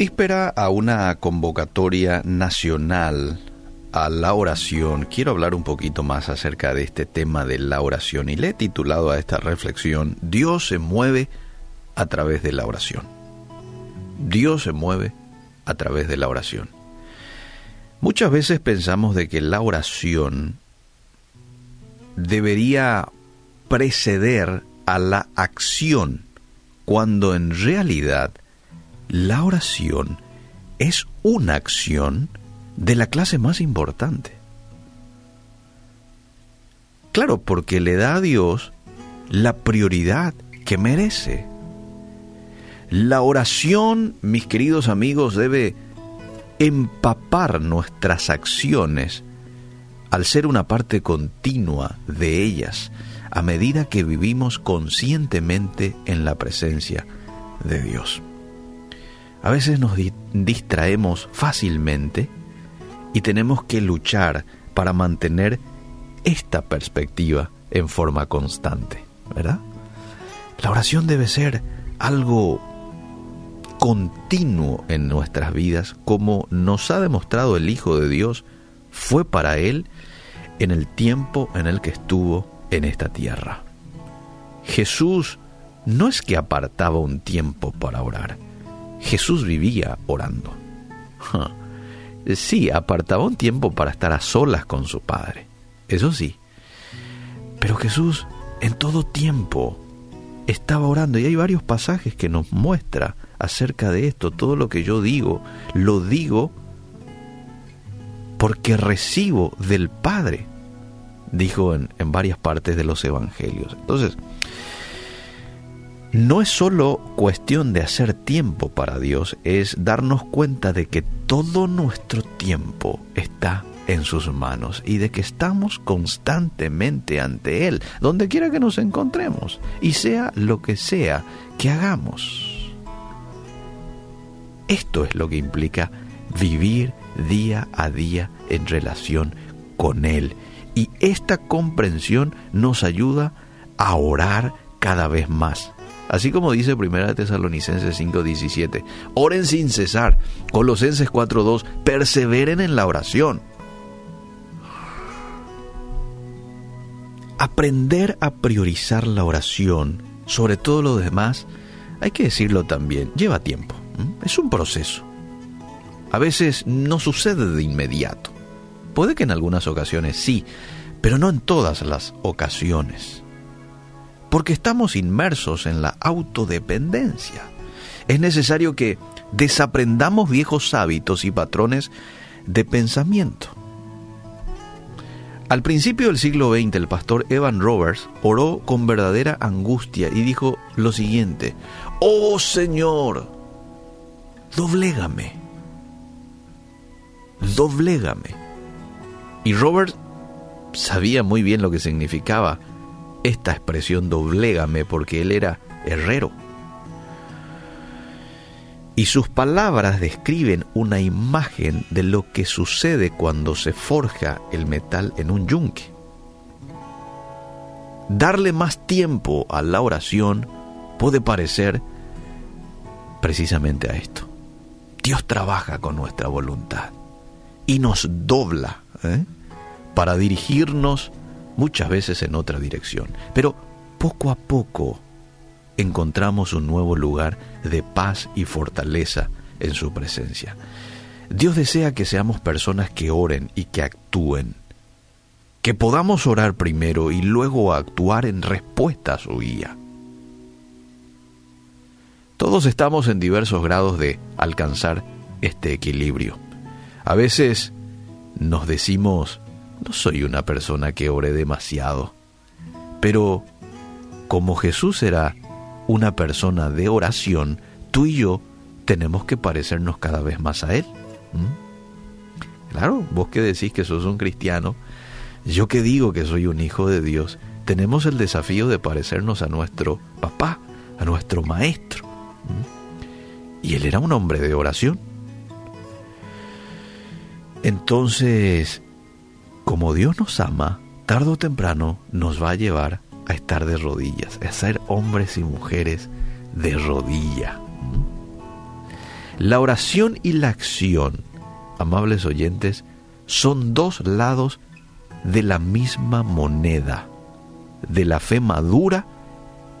víspera a una convocatoria nacional a la oración, quiero hablar un poquito más acerca de este tema de la oración y le he titulado a esta reflexión, Dios se mueve a través de la oración. Dios se mueve a través de la oración. Muchas veces pensamos de que la oración debería preceder a la acción, cuando en realidad la oración es una acción de la clase más importante. Claro, porque le da a Dios la prioridad que merece. La oración, mis queridos amigos, debe empapar nuestras acciones al ser una parte continua de ellas a medida que vivimos conscientemente en la presencia de Dios. A veces nos distraemos fácilmente y tenemos que luchar para mantener esta perspectiva en forma constante, ¿verdad? La oración debe ser algo continuo en nuestras vidas, como nos ha demostrado el Hijo de Dios, fue para Él en el tiempo en el que estuvo en esta tierra. Jesús no es que apartaba un tiempo para orar, Jesús vivía orando. Sí, apartaba un tiempo para estar a solas con su Padre, eso sí. Pero Jesús en todo tiempo estaba orando y hay varios pasajes que nos muestra acerca de esto. Todo lo que yo digo, lo digo porque recibo del Padre, dijo en, en varias partes de los evangelios. Entonces, no es solo cuestión de hacer tiempo para Dios, es darnos cuenta de que todo nuestro tiempo está en sus manos y de que estamos constantemente ante Él, donde quiera que nos encontremos, y sea lo que sea que hagamos. Esto es lo que implica vivir día a día en relación con Él. Y esta comprensión nos ayuda a orar cada vez más Así como dice 1 Tesalonicenses 5:17, oren sin cesar. Colosenses 4:2, perseveren en la oración. Aprender a priorizar la oración sobre todo lo demás, hay que decirlo también, lleva tiempo. Es un proceso. A veces no sucede de inmediato. Puede que en algunas ocasiones sí, pero no en todas las ocasiones porque estamos inmersos en la autodependencia. Es necesario que desaprendamos viejos hábitos y patrones de pensamiento. Al principio del siglo XX, el pastor Evan Roberts oró con verdadera angustia y dijo lo siguiente, Oh Señor, doblégame, doblégame. Y Roberts sabía muy bien lo que significaba esta expresión doblégame porque él era herrero. Y sus palabras describen una imagen de lo que sucede cuando se forja el metal en un yunque. Darle más tiempo a la oración puede parecer precisamente a esto. Dios trabaja con nuestra voluntad y nos dobla ¿eh? para dirigirnos muchas veces en otra dirección. Pero poco a poco encontramos un nuevo lugar de paz y fortaleza en su presencia. Dios desea que seamos personas que oren y que actúen, que podamos orar primero y luego actuar en respuesta a su guía. Todos estamos en diversos grados de alcanzar este equilibrio. A veces nos decimos no soy una persona que ore demasiado, pero como Jesús era una persona de oración, tú y yo tenemos que parecernos cada vez más a Él. Claro, vos que decís que sos un cristiano, yo que digo que soy un hijo de Dios, tenemos el desafío de parecernos a nuestro papá, a nuestro maestro. Y él era un hombre de oración. Entonces, como Dios nos ama, tarde o temprano nos va a llevar a estar de rodillas, a ser hombres y mujeres de rodilla. La oración y la acción, amables oyentes, son dos lados de la misma moneda, de la fe madura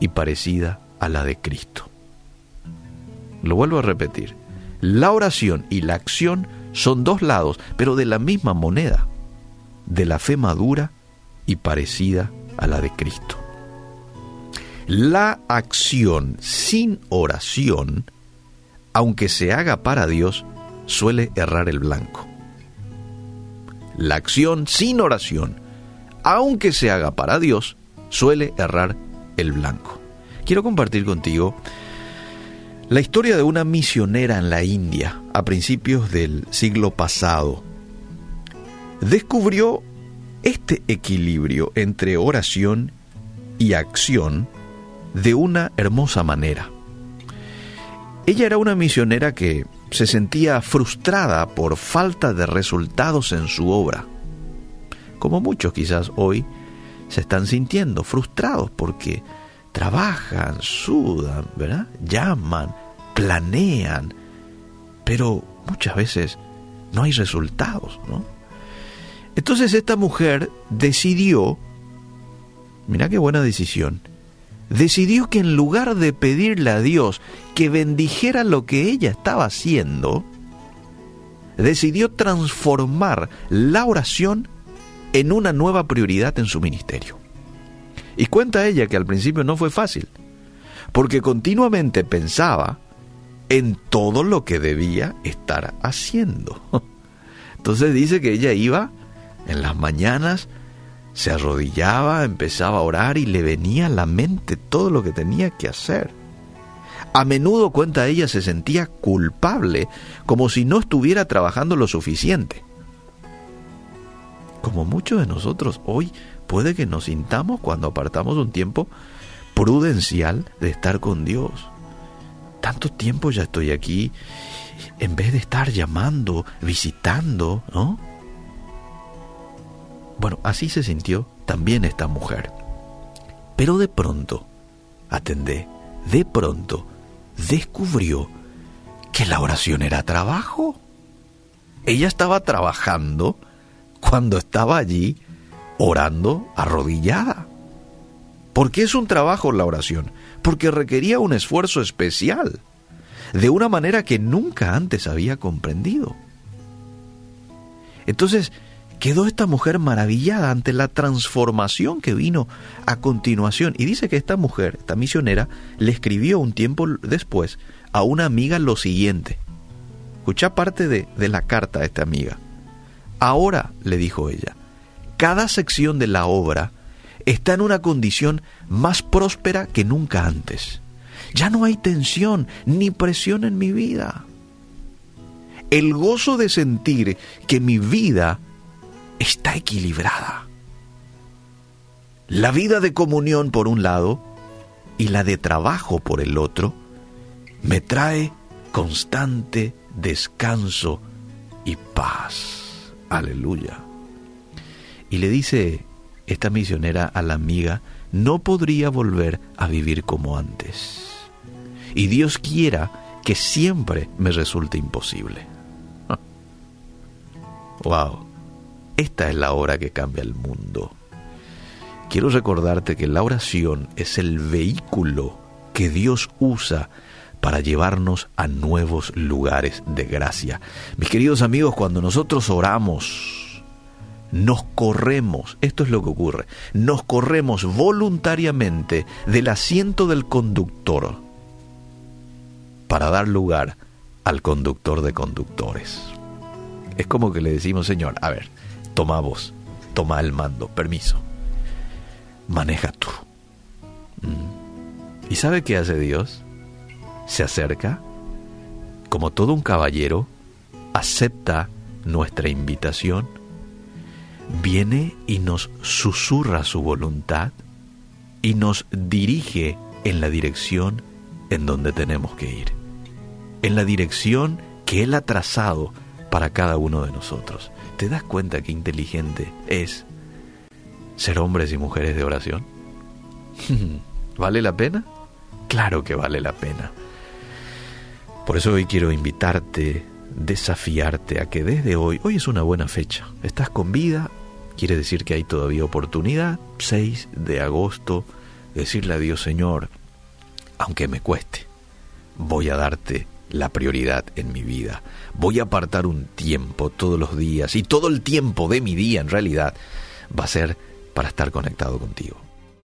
y parecida a la de Cristo. Lo vuelvo a repetir. La oración y la acción son dos lados, pero de la misma moneda, de la fe madura y parecida a la de Cristo. La acción sin oración, aunque se haga para Dios, suele errar el blanco. La acción sin oración, aunque se haga para Dios, suele errar el blanco. Quiero compartir contigo la historia de una misionera en la India a principios del siglo pasado. Descubrió este equilibrio entre oración y acción de una hermosa manera. Ella era una misionera que se sentía frustrada por falta de resultados en su obra, como muchos quizás hoy se están sintiendo frustrados porque trabajan, sudan, ¿verdad? Llaman, planean, pero muchas veces no hay resultados, ¿no? Entonces esta mujer decidió, mira qué buena decisión, decidió que en lugar de pedirle a Dios que bendijera lo que ella estaba haciendo, decidió transformar la oración en una nueva prioridad en su ministerio. Y cuenta ella que al principio no fue fácil, porque continuamente pensaba en todo lo que debía estar haciendo. Entonces dice que ella iba en las mañanas, se arrodillaba, empezaba a orar y le venía a la mente todo lo que tenía que hacer. A menudo, cuenta ella, se sentía culpable, como si no estuviera trabajando lo suficiente. Como muchos de nosotros hoy puede que nos sintamos cuando apartamos un tiempo prudencial de estar con Dios. Tanto tiempo ya estoy aquí, en vez de estar llamando, visitando, ¿no? Bueno, así se sintió también esta mujer. Pero de pronto, atendé, de pronto descubrió que la oración era trabajo. Ella estaba trabajando cuando estaba allí orando arrodillada. ¿Por qué es un trabajo la oración? Porque requería un esfuerzo especial, de una manera que nunca antes había comprendido. Entonces, quedó esta mujer maravillada ante la transformación que vino a continuación. Y dice que esta mujer, esta misionera, le escribió un tiempo después a una amiga lo siguiente. Escucha parte de, de la carta de esta amiga. Ahora, le dijo ella, cada sección de la obra está en una condición más próspera que nunca antes. Ya no hay tensión ni presión en mi vida. El gozo de sentir que mi vida está equilibrada. La vida de comunión por un lado y la de trabajo por el otro me trae constante descanso y paz. Aleluya. Y le dice esta misionera a la amiga, no podría volver a vivir como antes. Y Dios quiera que siempre me resulte imposible. wow, esta es la hora que cambia el mundo. Quiero recordarte que la oración es el vehículo que Dios usa para llevarnos a nuevos lugares de gracia. Mis queridos amigos, cuando nosotros oramos, nos corremos, esto es lo que ocurre, nos corremos voluntariamente del asiento del conductor para dar lugar al conductor de conductores. Es como que le decimos, Señor, a ver, toma vos, toma el mando, permiso, maneja tú. Mm. ¿Y sabe qué hace Dios? Se acerca, como todo un caballero, acepta nuestra invitación viene y nos susurra su voluntad y nos dirige en la dirección en donde tenemos que ir, en la dirección que Él ha trazado para cada uno de nosotros. ¿Te das cuenta qué inteligente es ser hombres y mujeres de oración? ¿Vale la pena? Claro que vale la pena. Por eso hoy quiero invitarte, desafiarte a que desde hoy, hoy es una buena fecha, estás con vida, quiere decir que hay todavía oportunidad, 6 de agosto, decirle a Dios Señor, aunque me cueste, voy a darte la prioridad en mi vida. Voy a apartar un tiempo todos los días y todo el tiempo de mi día en realidad va a ser para estar conectado contigo.